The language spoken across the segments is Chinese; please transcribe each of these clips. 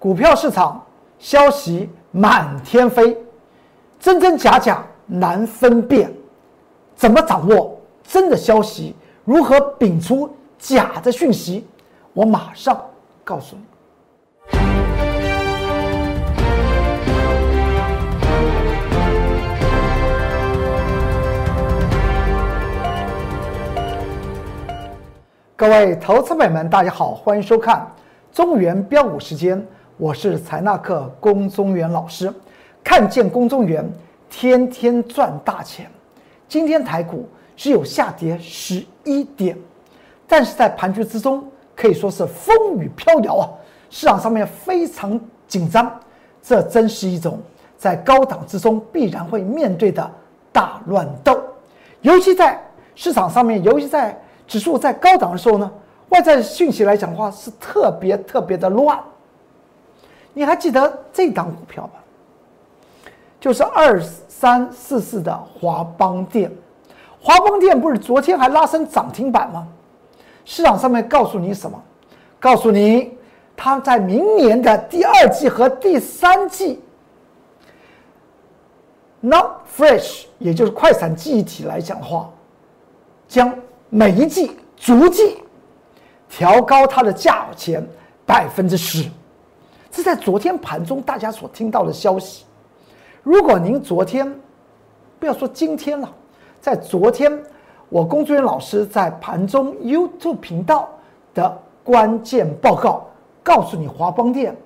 股票市场消息满天飞，真真假假难分辨，怎么掌握真的消息？如何摒出假的讯息？我马上告诉你。各位投资友们，大家好，欢迎收看中原标股时间，我是财纳克龚中原老师。看见龚中原，天天赚大钱。今天台股只有下跌十一点，但是在盘局之中可以说是风雨飘摇啊，市场上面非常紧张。这真是一种在高档之中必然会面对的大乱斗，尤其在市场上面，尤其在。指数在高档的时候呢，外在讯息来讲的话是特别特别的乱。你还记得这档股票吧？就是二三四四的华邦电，华邦电不是昨天还拉升涨停板吗？市场上面告诉你什么？告诉你，它在明年的第二季和第三季，Not Fresh，也就是快闪记忆体来讲的话，将。每一季逐季调高它的价钱百分之十，这在昨天盘中大家所听到的消息。如果您昨天不要说今天了，在昨天我工作人员老师在盘中 YouTube 频道的关键报告告诉你华邦电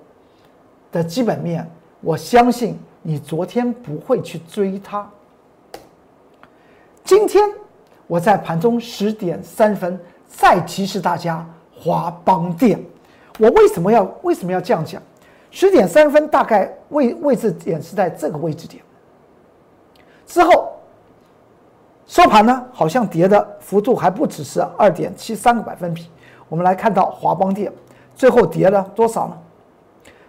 的基本面，我相信你昨天不会去追它。今天。我在盘中十点三分再提示大家华邦电，我为什么要为什么要这样讲？十点三分大概位位置点是在这个位置点，之后收盘呢，好像跌的幅度还不只是二点七三个百分比。我们来看到华邦电最后跌了多少呢？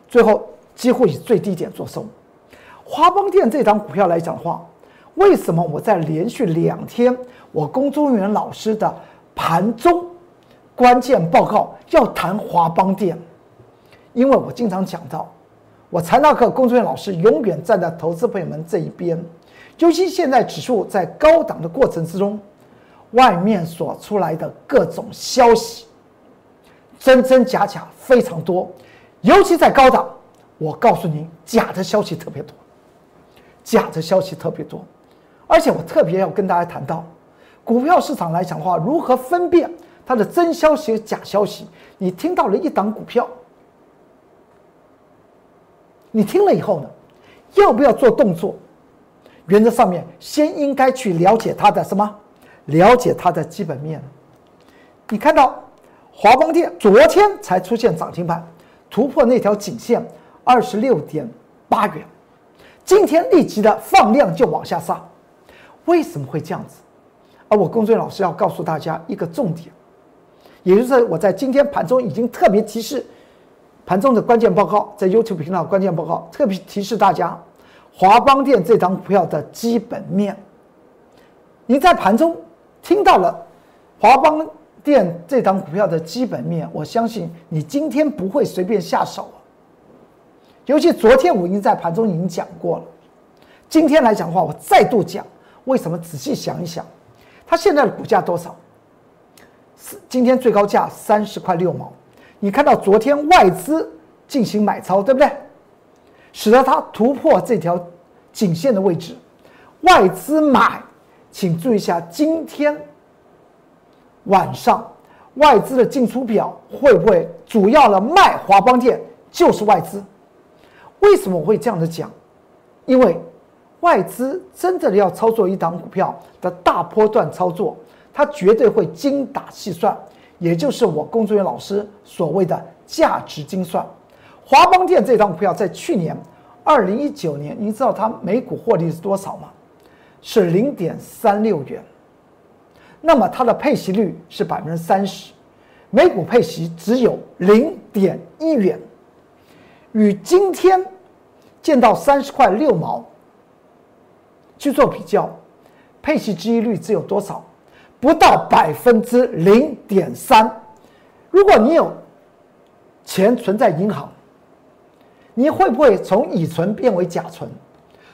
最后几乎以最低点做收。华邦电这张股票来讲的话。为什么我在连续两天我龚中原老师的盘中关键报告要谈华邦电？因为我经常讲到，我财纳克龚中原老师永远站在投资朋友们这一边。尤其现在指数在高档的过程之中，外面所出来的各种消息，真真假假非常多。尤其在高档，我告诉您，假的消息特别多，假的消息特别多。而且我特别要跟大家谈到，股票市场来讲的话，如何分辨它的真消息和假消息？你听到了一档股票，你听了以后呢，要不要做动作？原则上面先应该去了解它的什么？了解它的基本面。你看到华邦电昨天才出现涨停板，突破那条颈线二十六点八元，今天立即的放量就往下杀。为什么会这样子？而我工作老师要告诉大家一个重点，也就是我在今天盘中已经特别提示盘中的关键报告，在 YouTube 频道关键报告特别提示大家，华邦电这张股票的基本面。你在盘中听到了华邦电这张股票的基本面，我相信你今天不会随便下手。尤其昨天我已经在盘中已经讲过了，今天来讲的话，我再度讲。为什么？仔细想一想，它现在的股价多少？今天最高价三十块六毛。你看到昨天外资进行买超，对不对？使得它突破这条颈线的位置。外资买，请注意一下，今天晚上外资的进出表会不会主要的卖华邦电就是外资？为什么我会这样子讲？因为。外资真正的要操作一档股票的大波段操作，它绝对会精打细算，也就是我工作人员老师所谓的价值精算。华邦电这档股票在去年二零一九年，你知道它每股获利是多少吗？是零点三六元。那么它的配息率是百分之三十，每股配息只有零点一元，与今天见到三十块六毛。去做比较，配息收益率只有多少？不到百分之零点三。如果你有钱存在银行，你会不会从乙存变为甲存？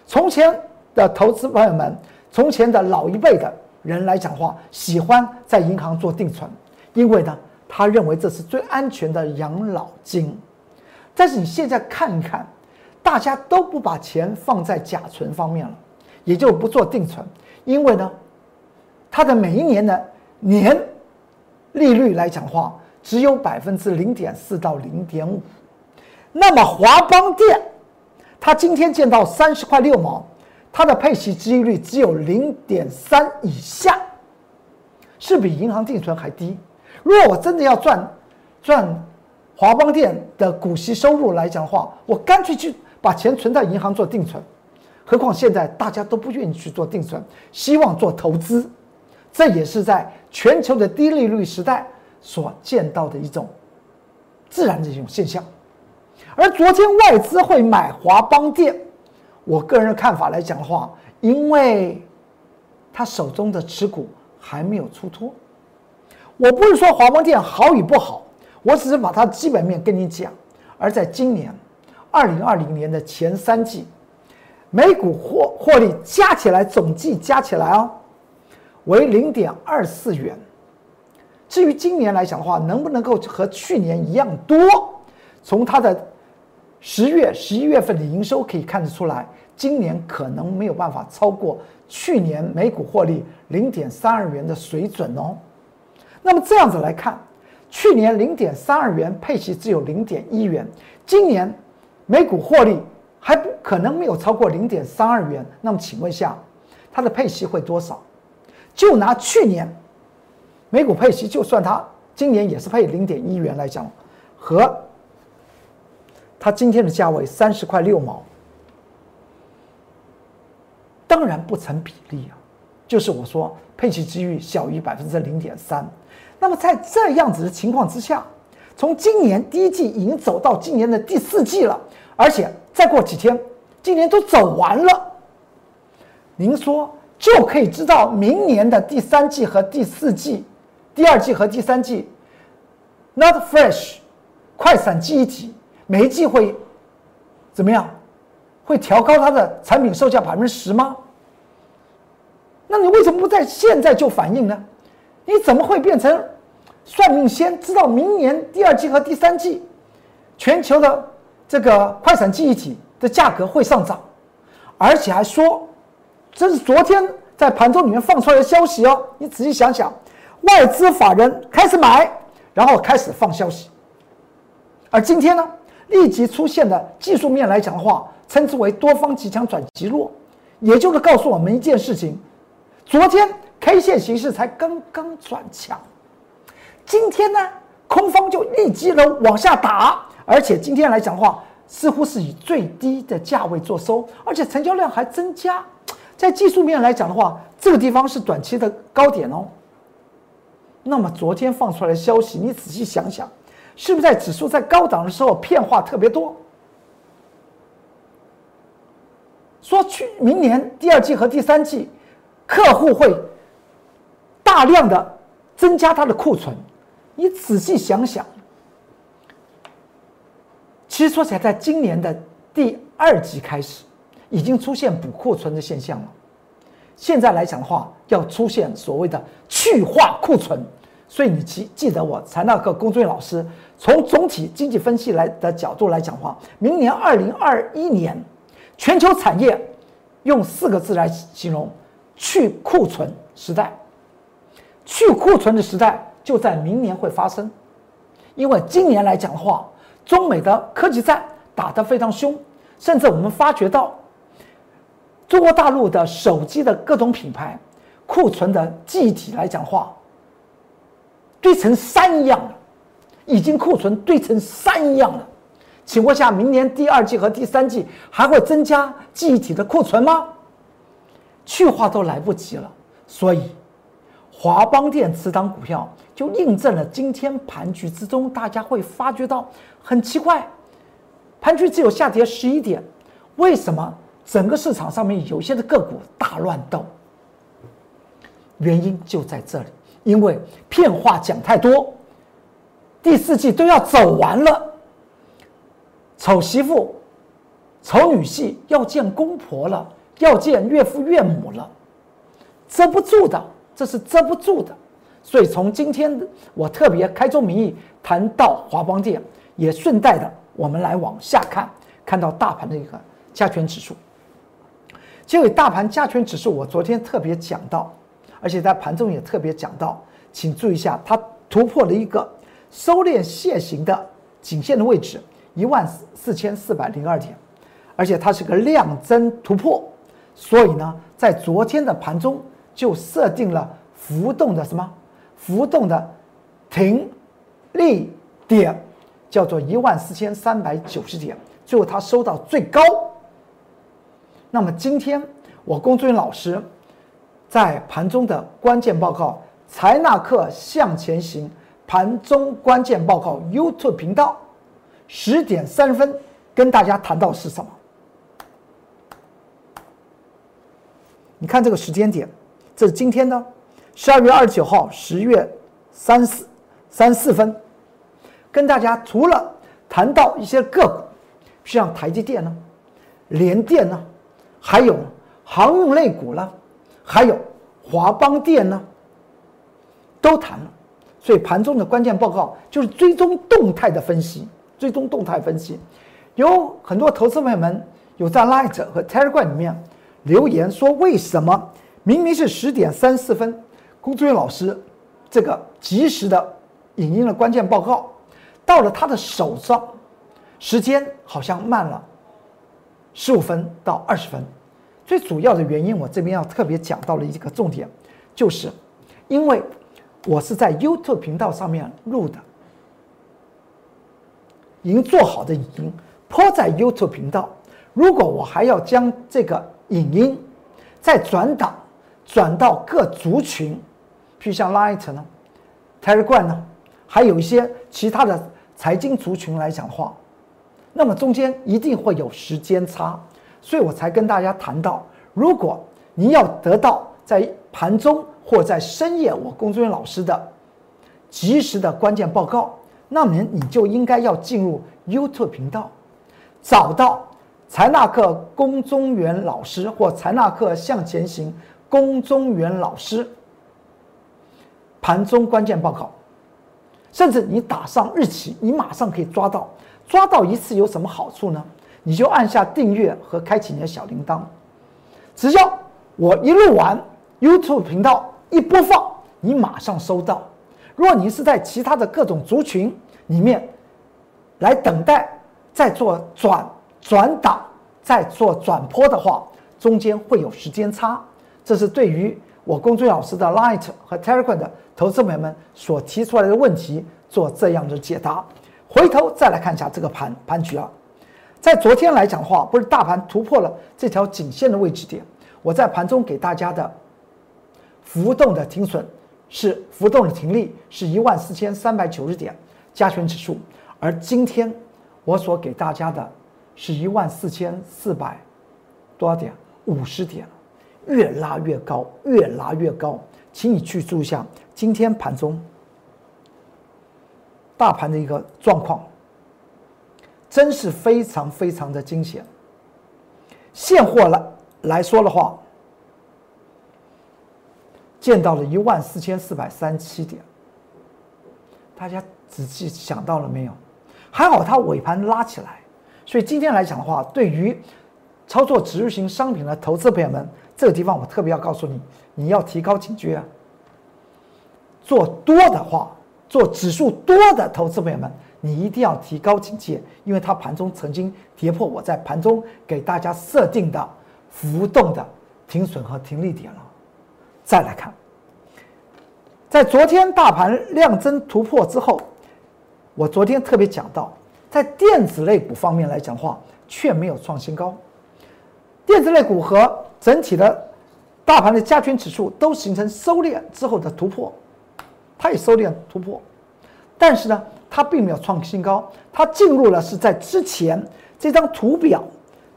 从前的投资朋友们，从前的老一辈的人来讲话，喜欢在银行做定存，因为呢，他认为这是最安全的养老金。但是你现在看一看，大家都不把钱放在甲存方面了，也就不做定存，因为呢，它的每一年的年利率来讲话，只有百分之零点四到零点五。那么华邦电，它今天见到三十块六毛，它的配息收益率只有零点三以下，是比银行定存还低。如果我真的要赚赚华邦电的股息收入来讲的话，我干脆去把钱存在银行做定存。何况现在大家都不愿意去做定存，希望做投资，这也是在全球的低利率时代所见到的一种自然的一种现象。而昨天外资会买华邦电，我个人的看法来讲的话，因为他手中的持股还没有出脱。我不是说华邦电好与不好，我只是把它基本面跟你讲。而在今年二零二零年的前三季，每股获获利加起来总计加起来哦，为零点二四元。至于今年来讲的话，能不能够和去年一样多？从它的十月、十一月份的营收可以看得出来，今年可能没有办法超过去年每股获利零点三二元的水准哦。那么这样子来看，去年零点三二元配息只有零点一元，今年每股获利还不可能没有超过零点三二元。那么请问一下，它的配息会多少？就拿去年美股配息，就算它今年也是配零点一元来讲，和它今天的价位三十块六毛，当然不成比例啊。就是我说配息机遇小于百分之零点三，那么在这样子的情况之下，从今年第一季已经走到今年的第四季了，而且再过几天，今年都走完了，您说就可以知道明年的第三季和第四季，第二季和第三季，Not Fresh，快闪记忆体。每一季会怎么样？会调高它的产品售价百分之十吗？那你为什么不在现在就反应呢？你怎么会变成算命先知道明年第二季和第三季全球的这个快闪记忆体的价格会上涨，而且还说这是昨天在盘中里面放出来的消息哦？你仔细想想，外资法人开始买，然后开始放消息，而今天呢？立即出现的技术面来讲的话，称之为多方极强转极弱，也就是告诉我们一件事情：昨天 K 线形势才刚刚转强，今天呢空方就立即的往下打，而且今天来讲的话，似乎是以最低的价位做收，而且成交量还增加。在技术面来讲的话，这个地方是短期的高点哦。那么昨天放出来的消息，你仔细想想。是不是在指数在高档的时候变化特别多？说去明年第二季和第三季，客户会大量的增加他的库存。你仔细想想，其实说起来，在今年的第二季开始，已经出现补库存的现象了。现在来讲的话，要出现所谓的去化库存。所以你记记得我财纳克龚俊老师从总体经济分析来的角度来讲话，明年二零二一年全球产业用四个字来形容：去库存时代。去库存的时代就在明年会发生，因为今年来讲的话，中美的科技战打得非常凶，甚至我们发觉到中国大陆的手机的各种品牌库存的记忆体来讲话。堆成山一样了，已经库存堆成山一样了。请问下，明年第二季和第三季还会增加记忆体的库存吗？去化都来不及了。所以，华邦电池当股票就印证了今天盘局之中，大家会发觉到很奇怪，盘局只有下跌十一点，为什么整个市场上面有些的个股大乱斗？原因就在这里。因为骗话讲太多，第四季都要走完了，丑媳妇丑女婿要见公婆了，要见岳父岳母了，遮不住的，这是遮不住的。所以从今天我特别开宗明义谈到华邦电，也顺带的我们来往下看，看到大盘的一个加权指数。结果大盘加权指数，我昨天特别讲到，而且在盘中也特别讲到，请注意一下，它突破了一个收敛线型的颈线的位置，一万四千四百零二点，而且它是个量增突破，所以呢，在昨天的盘中就设定了浮动的什么？浮动的停利点，叫做一万四千三百九十点，最后它收到最高。那么今天我龚志云老师在盘中的关键报告《财纳克向前行》盘中关键报告 YouTube 频道十点三十分跟大家谈到是什么？你看这个时间点，这是今天的十二月二十九号十月三四三四分，跟大家除了谈到一些个股，像台积电呢、联电呢。还有航运类股了，还有华邦电呢，都谈了。所以盘中的关键报告就是追踪动态的分析，追踪动态分析。有很多投资朋友们有在 Light 和 Telegram 里面留言说，为什么明明是十点三四分，龚志远老师这个及时的引用了关键报告到了他的手上，时间好像慢了。十五分到二十分，最主要的原因，我这边要特别讲到了一个重点，就是因为我是在 YouTube 频道上面录的，已经做好的影音播在 YouTube 频道。如果我还要将这个影音再转档，转到各族群，譬如像 Light 呢、Telegram 呢，还有一些其他的财经族群来讲的话。那么中间一定会有时间差，所以我才跟大家谈到，如果你要得到在盘中或在深夜我工作人员老师的及时的关键报告，那么你就应该要进入 YouTube 频道，找到财纳克龚中原老师或财纳克向前行龚中原老师盘中关键报告，甚至你打上日期，你马上可以抓到。抓到一次有什么好处呢？你就按下订阅和开启你的小铃铛，只要我一录完，YouTube 频道一播放，你马上收到。若你是在其他的各种族群里面来等待，再做转转档，再做转坡的话，中间会有时间差。这是对于我公孙老师的 Light 和 Telegram 的投资朋友们所提出来的问题做这样的解答。回头再来看一下这个盘盘局啊，在昨天来讲的话，不是大盘突破了这条颈线的位置点，我在盘中给大家的浮动的停损是浮动的停利是一万四千三百九十点加权指数，而今天我所给大家的是一万四千四百多少点五十点，越拉越高，越拉越高，请你去注意一下今天盘中。大盘的一个状况，真是非常非常的惊险。现货来来说的话，见到了一万四千四百三七点，大家仔细想到了没有？还好它尾盘拉起来，所以今天来讲的话，对于操作指数型商品的投资朋友们，这个地方我特别要告诉你，你要提高警觉啊。做多的话。做指数多的投资朋友们，你一定要提高警戒，因为它盘中曾经跌破我在盘中给大家设定的浮动的停损和停利点了。再来看，在昨天大盘量增突破之后，我昨天特别讲到，在电子类股方面来讲话，却没有创新高。电子类股和整体的大盘的加权指数都形成收敛之后的突破。它也收敛突破，但是呢，它并没有创新高，它进入了是在之前这张图表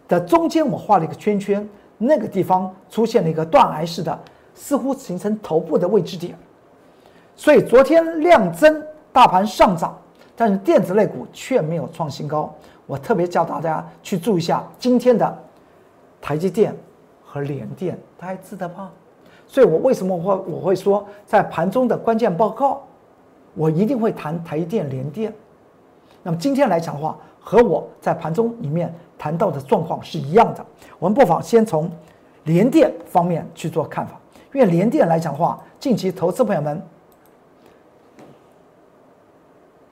的中间，我画了一个圈圈，那个地方出现了一个断崖式的，似乎形成头部的位置点。所以昨天量增，大盘上涨，但是电子类股却没有创新高。我特别叫大家去注意一下今天的台积电和联电，大家记得吗？所以我为什么会我会说在盘中的关键报告，我一定会谈台电、联电。那么今天来讲的话，和我在盘中里面谈到的状况是一样的。我们不妨先从联电方面去做看法，因为联电来讲的话，近期投资朋友们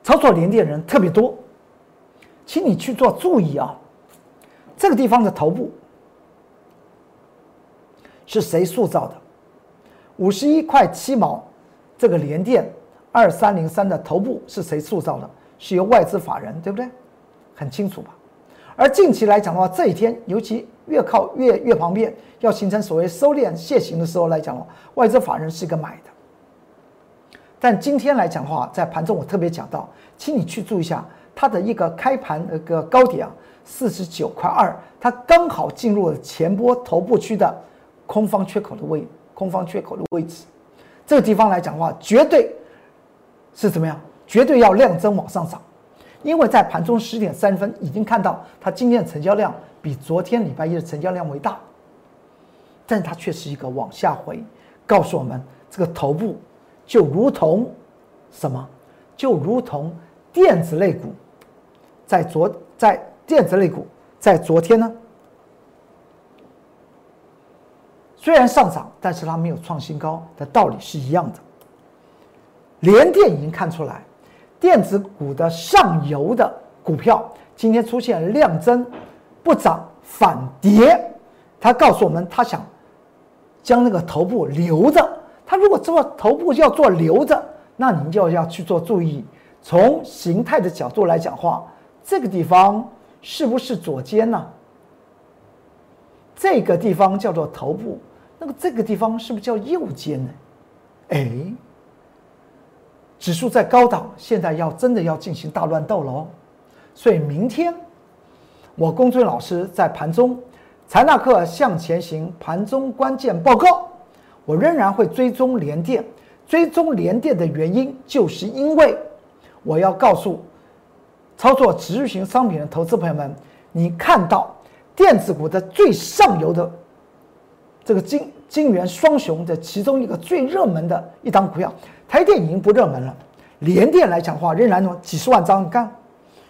操作联电人特别多。请你去做注意啊！这个地方的头部是谁塑造的？五十一块七毛，这个联电二三零三的头部是谁塑造的？是由外资法人，对不对？很清楚吧？而近期来讲的话，这一天尤其越靠越越旁边要形成所谓收敛楔形的时候来讲的话，外资法人是一个买的。但今天来讲的话，在盘中我特别讲到，请你去注意一下。它的一个开盘那个高点啊，四十九块二，它刚好进入了前波头部区的空方缺口的位，空方缺口的位置。这个地方来讲的话，绝对是怎么样？绝对要量增往上涨，因为在盘中十点三分已经看到它今天的成交量比昨天礼拜一的成交量为大，但它却是一个往下回，告诉我们这个头部就如同什么？就如同。电子类股在昨在电子类股在昨天呢，虽然上涨，但是它没有创新高的道理是一样的。联电已经看出来，电子股的上游的股票今天出现量增不涨反跌，它告诉我们它想将那个头部留着。他如果做头部要做留着，那您就要去做注意。从形态的角度来讲话，这个地方是不是左肩呢？这个地方叫做头部，那么这个地方是不是叫右肩呢？哎，指数在高档，现在要真的要进行大乱斗了哦。所以明天我公孙老师在盘中财纳克向前行盘中关键报告，我仍然会追踪连电，追踪连电的原因就是因为。我要告诉操作持续型商品的投资朋友们，你看到电子股的最上游的这个金金元双雄的其中一个最热门的一档股票，台电已经不热门了，联电来讲的话仍然有几十万张，你看，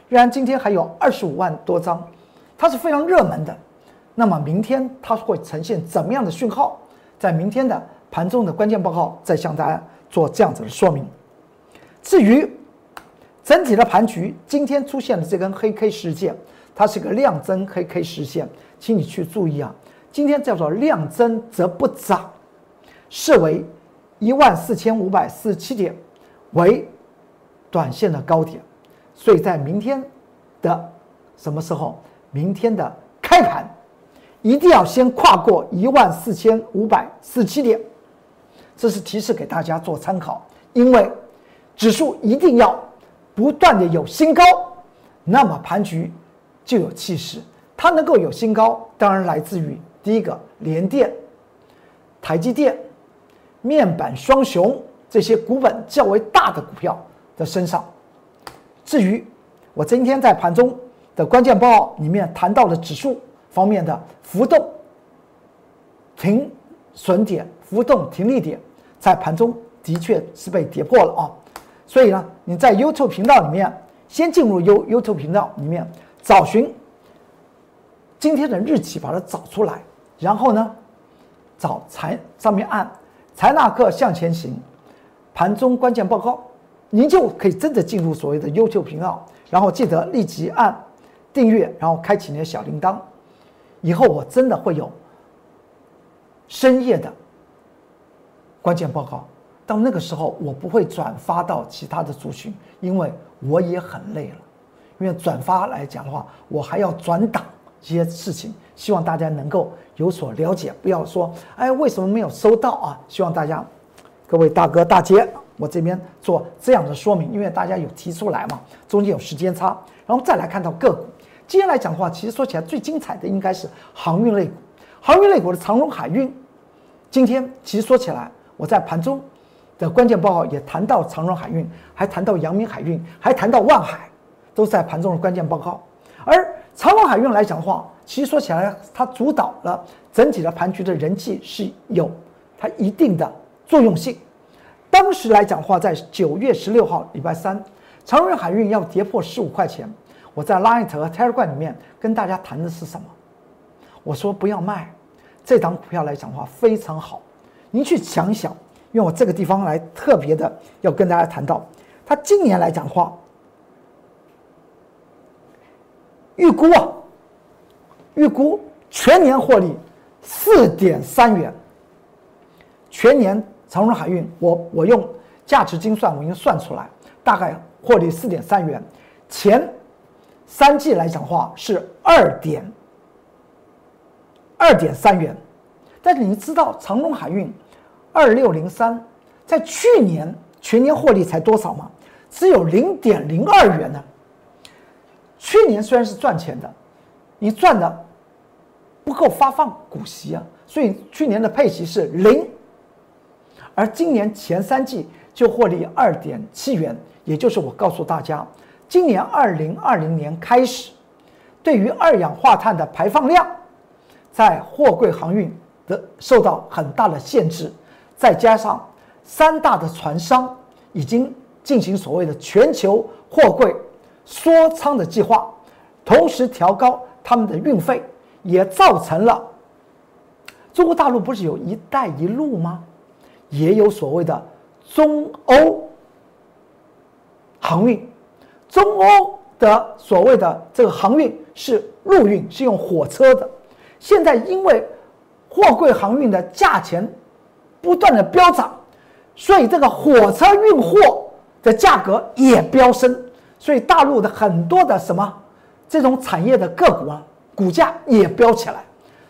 仍然今天还有二十五万多张，它是非常热门的。那么明天它会呈现怎么样的讯号？在明天的盘中的关键报告再向大家做这样子的说明。至于。整体的盘局今天出现的这根黑 K 事件，它是个量增黑 K 实现，请你去注意啊。今天叫做量增则不涨，视为一万四千五百四十七点为短线的高点，所以在明天的什么时候？明天的开盘一定要先跨过一万四千五百四十七点，这是提示给大家做参考，因为指数一定要。不断的有新高，那么盘局就有气势。它能够有新高，当然来自于第一个联电、台积电、面板双雄这些股本较为大的股票的身上。至于我今天在盘中的关键报里面谈到的指数方面的浮动、停损点、浮动停利点，在盘中的确是被跌破了啊。所以呢，你在 YouTube 频道里面先进入 You YouTube 频道里面找寻今天的日期，把它找出来，然后呢，找财上面按财纳克向前行盘中关键报告，您就可以真的进入所谓的优秀频道，然后记得立即按订阅，然后开启你的小铃铛，以后我真的会有深夜的关键报告。到那个时候，我不会转发到其他的族群，因为我也很累了。因为转发来讲的话，我还要转档一些事情，希望大家能够有所了解，不要说哎为什么没有收到啊？希望大家各位大哥大姐，我这边做这样的说明，因为大家有提出来嘛，中间有时间差，然后再来看到个股。今天来讲的话，其实说起来最精彩的应该是航运类股，航运类股的长荣海运。今天其实说起来，我在盘中。的关键报告也谈到长荣海运，还谈到阳明海运，还谈到万海，都在盘中的关键报告。长隆海运来讲的话，其实说起来，它主导了整体的盘局的人气是有它一定的作用性。当时来讲的话，在九月十六号礼拜三，长荣海运要跌破十五块钱，我在 Line 和 Telegram 里面跟大家谈的是什么？我说不要卖，这档股票来讲的话非常好，您去想想，用我这个地方来特别的要跟大家谈到，它今年来讲的话。预估啊，预估全年获利四点三元。全年长荣海运，我我用价值精算，我已经算出来，大概获利四点三元。前三季来讲的话是二点二点三元，但是你知道长荣海运二六零三在去年全年获利才多少吗？只有零点零二元呢。去年虽然是赚钱的，你赚的不够发放股息啊，所以去年的配息是零，而今年前三季就获利二点七元，也就是我告诉大家，今年二零二零年开始，对于二氧化碳的排放量，在货柜航运的受到很大的限制，再加上三大的船商已经进行所谓的全球货柜。缩仓的计划，同时调高他们的运费，也造成了中国大陆不是有一带一路吗？也有所谓的中欧航运，中欧的所谓的这个航运是陆运，是用火车的。现在因为货柜航运的价钱不断的飙涨，所以这个火车运货的价格也飙升。所以大陆的很多的什么这种产业的个股啊，股价也飙起来。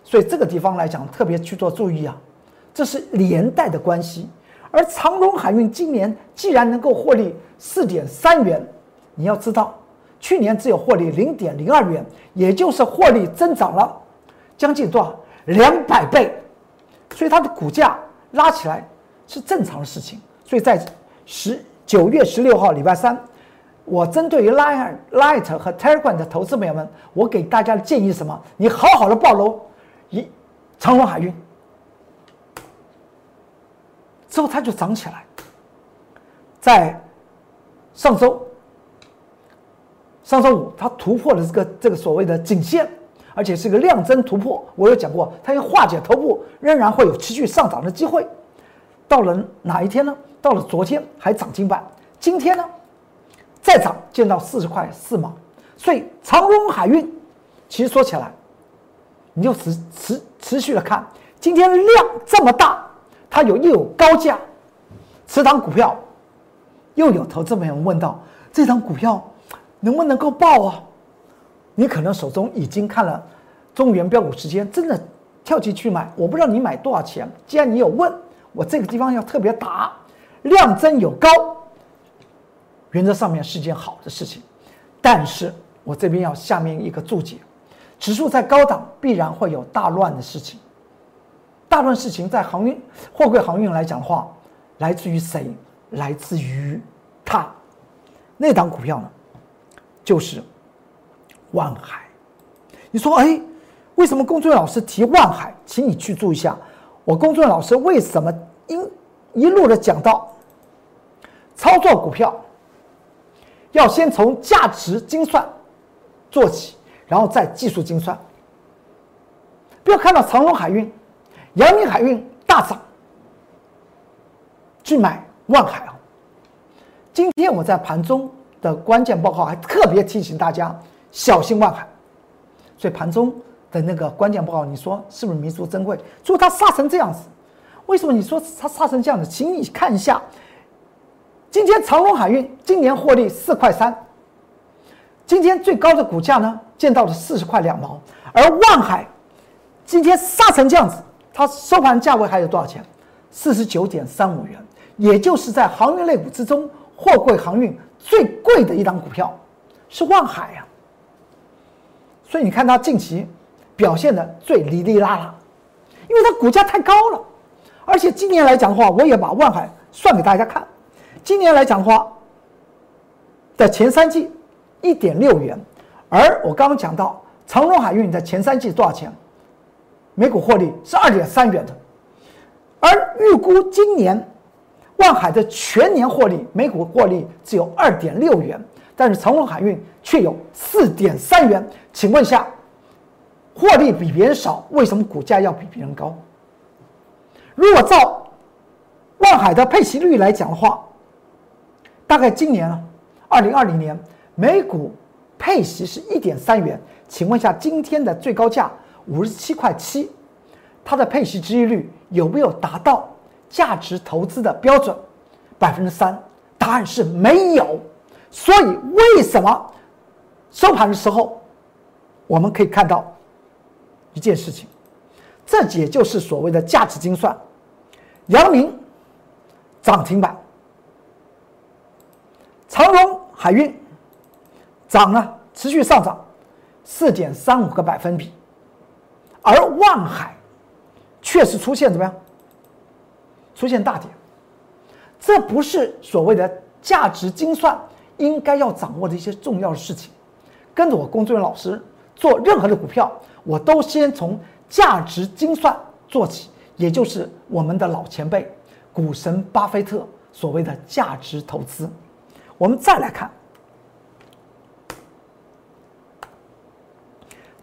所以这个地方来讲，特别去做注意啊，这是连带的关系。而长荣海运今年既然能够获利四点三元，你要知道，去年只有获利零点零二元，也就是获利增长了将近多少两百倍，所以它的股价拉起来是正常的事情。所以在十九月十六号礼拜三。我针对于 Line、Light 和 Telegram 的投资朋友们，我给大家的建议是什么？你好好的报楼，一长荣海运之后它就涨起来，在上周上周五它突破了这个这个所谓的颈线，而且是一个量增突破。我有讲过，它要化解头部，仍然会有持续上涨的机会。到了哪一天呢？到了昨天还涨停板，今天呢？再涨见到四十块四毛，所以长荣海运其实说起来，你就持持持续的看，今天量这么大，它有又有高价，此档股票又有投资朋友问到这档股票能不能够爆啊？你可能手中已经看了中原标股时间，真的跳进去买，我不知道你买多少钱。既然你有问，我这个地方要特别打，量增有高。原则上面是件好的事情，但是我这边要下面一个注解：指数在高档必然会有大乱的事情。大乱事情在航运、货柜航运来讲的话，来自于谁？来自于它那档股票呢？就是万海。你说，哎，为什么龚俊老师提万海？请你去注意一下，我龚俊老师为什么一一路的讲到操作股票？要先从价值精算做起，然后再技术精算。不要看到长隆海运、阳明海运大涨，去买万海啊！今天我在盘中的关键报告还特别提醒大家小心万海。所以盘中的那个关键报告，你说是不是弥足珍贵？说它杀成这样子，为什么你说它杀成这样子？请你看一下。今天长隆海运今年获利四块三，今天最高的股价呢见到了四十块两毛，而万海今天杀成这样子，它收盘价位还有多少钱？四十九点三五元，也就是在航运类股之中，货柜航运最贵的一档股票是万海呀。所以你看它近期表现的最哩哩啦啦，因为它股价太高了，而且今年来讲的话，我也把万海算给大家看。今年来讲的话，的前三季一点六元，而我刚刚讲到长荣海运在前三季多少钱？每股获利是二点三元的，而预估今年万海的全年获利每股获利只有二点六元，但是长荣海运却有四点三元。请问下，获利比别人少，为什么股价要比别人高？如果照万海的配息率来讲的话，大概今年啊，二零二零年每股配息是一点三元。请问一下，今天的最高价五十七块七，它的配息收益率有没有达到价值投资的标准百分之三？答案是没有。所以为什么收盘的时候我们可以看到一件事情？这也就是所谓的价值精算。阳明涨停板，长荣海运涨了，持续上涨。四点三五个百分比，而万海确实出现怎么样？出现大跌，这不是所谓的价值精算应该要掌握的一些重要的事情。跟着我工作人员老师做任何的股票，我都先从价值精算做起，也就是我们的老前辈股神巴菲特所谓的价值投资。我们再来看。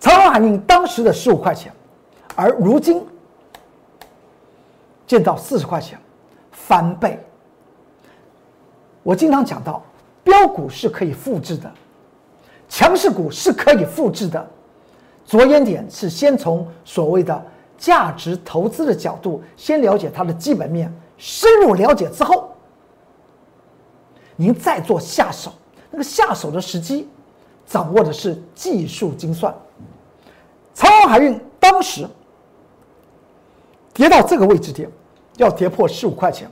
长荣海运当时的十五块钱，而如今见到四十块钱，翻倍。我经常讲到，标股是可以复制的，强势股是可以复制的。着眼点是先从所谓的价值投资的角度，先了解它的基本面，深入了解之后，您再做下手。那个下手的时机，掌握的是技术精算。长荣海运当时跌到这个位置点，要跌破十五块钱，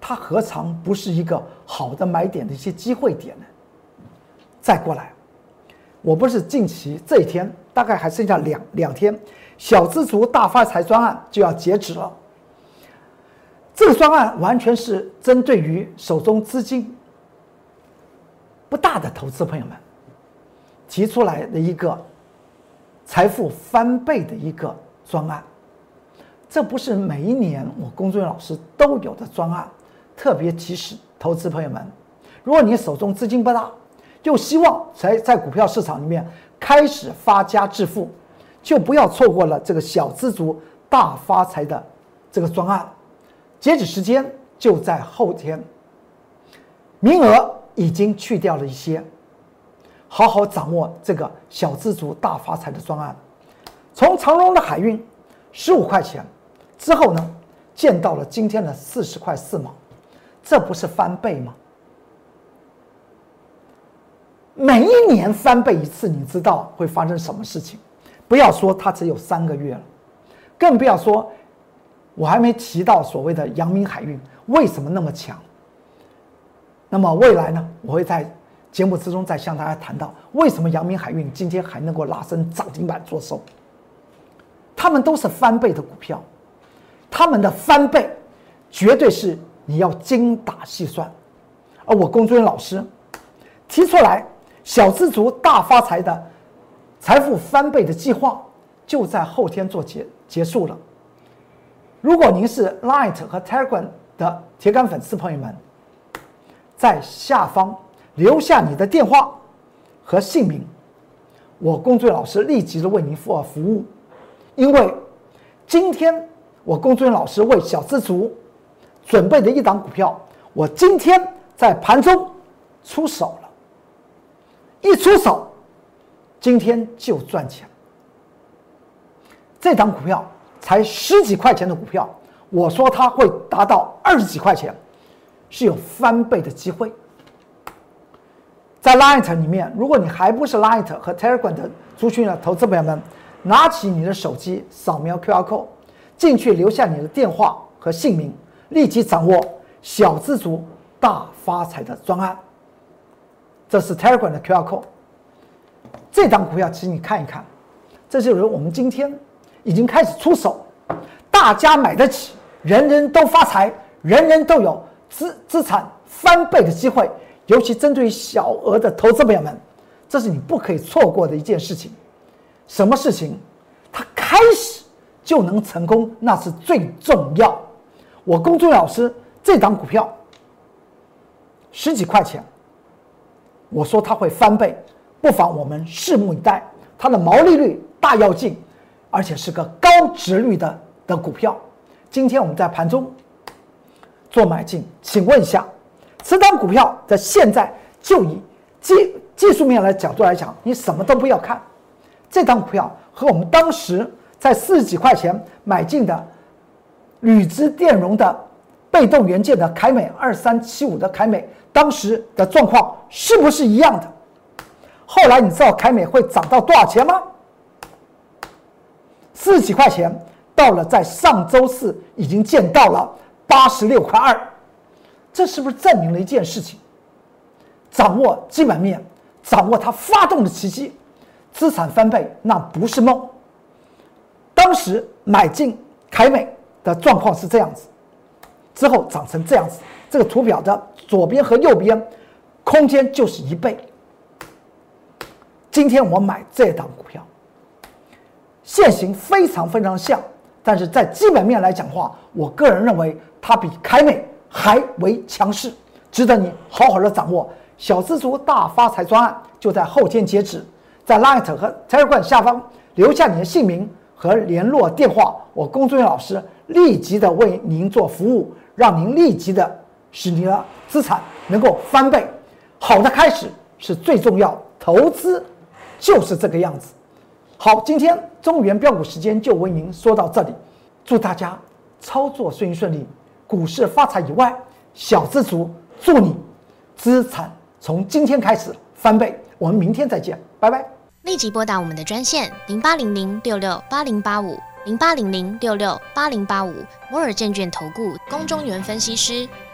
它何尝不是一个好的买点的一些机会点呢？再过来，我不是近期这一天，大概还剩下两两天，小资族大发财专案就要截止了。这个专案完全是针对于手中资金不大的投资朋友们提出来的一个。财富翻倍的一个专案，这不是每一年我工作老师都有的专案。特别提示投资朋友们，如果你手中资金不大，又希望在在股票市场里面开始发家致富，就不要错过了这个小资族大发财的这个专案。截止时间就在后天，名额已经去掉了一些。好好掌握这个小资族大发财的专案，从长荣的海运十五块钱之后呢，见到了今天的四十块四毛，这不是翻倍吗？每一年翻倍一次，你知道会发生什么事情？不要说它只有三个月了，更不要说，我还没提到所谓的阳明海运为什么那么强。那么未来呢，我会在。节目之中再向大家谈到，为什么阳明海运今天还能够拉升涨停板做收？他们都是翻倍的股票，他们的翻倍绝对是你要精打细算。而我工作人员老师提出来，小资族大发财的财富翻倍的计划就在后天做结结束了。如果您是 Light 和 Telegram 的铁杆粉丝朋友们，在下方。留下你的电话和姓名，我工作老师立即的为您服服务。因为今天我工作老师为小资族准备的一档股票，我今天在盘中出手了，一出手，今天就赚钱。这档股票才十几块钱的股票，我说它会达到二十几块钱，是有翻倍的机会。在 Light 里面，如果你还不是 Light 和 Telegram 的族群的投资朋友们，拿起你的手机，扫描 QR code，进去留下你的电话和姓名，立即掌握小资族大发财的专案。这是 Telegram 的 QR code。这张股票，请你看一看，这就是我们今天已经开始出手，大家买得起，人人都发财，人人都有资资产翻倍的机会。尤其针对于小额的投资朋友们，这是你不可以错过的一件事情。什么事情，它开始就能成功，那是最重要。我公众老师这档股票十几块钱，我说它会翻倍，不妨我们拭目以待。它的毛利率大要进，而且是个高值率的的股票。今天我们在盘中做买进，请问一下，此档股票在现在就以技技术面来角度来讲，你什么都不要看，这档股票和我们当时在四十几块钱买进的铝资电容的被动元件的凯美二三七五的凯美，当时的状况是不是一样的？后来你知道凯美会涨到多少钱吗？四十几块钱，到了在上周四已经见到了八十六块二，这是不是证明了一件事情？掌握基本面，掌握它发动的奇迹，资产翻倍那不是梦。当时买进凯美的状况是这样子，之后涨成这样子，这个图表的左边和右边空间就是一倍。今天我买这档股票，现形非常非常像，但是在基本面来讲的话，我个人认为它比凯美还为强势，值得你好好的掌握。小资族大发财专案就在后天截止，在 Light 和 t e r e g r 下方留下你的姓名和联络电话，我龚俊老师立即的为您做服务，让您立即的使您的资产能够翻倍。好的开始是最重要，投资。就是这个样子。好，今天中原标股时间就为您说到这里，祝大家操作顺顺利，股市发财以外，小资族祝你资产从今天开始翻倍。我们明天再见，拜拜。立即拨打我们的专线零八零零六六八零八五零八零零六六八零八五摩尔证券投顾龚中原分析师。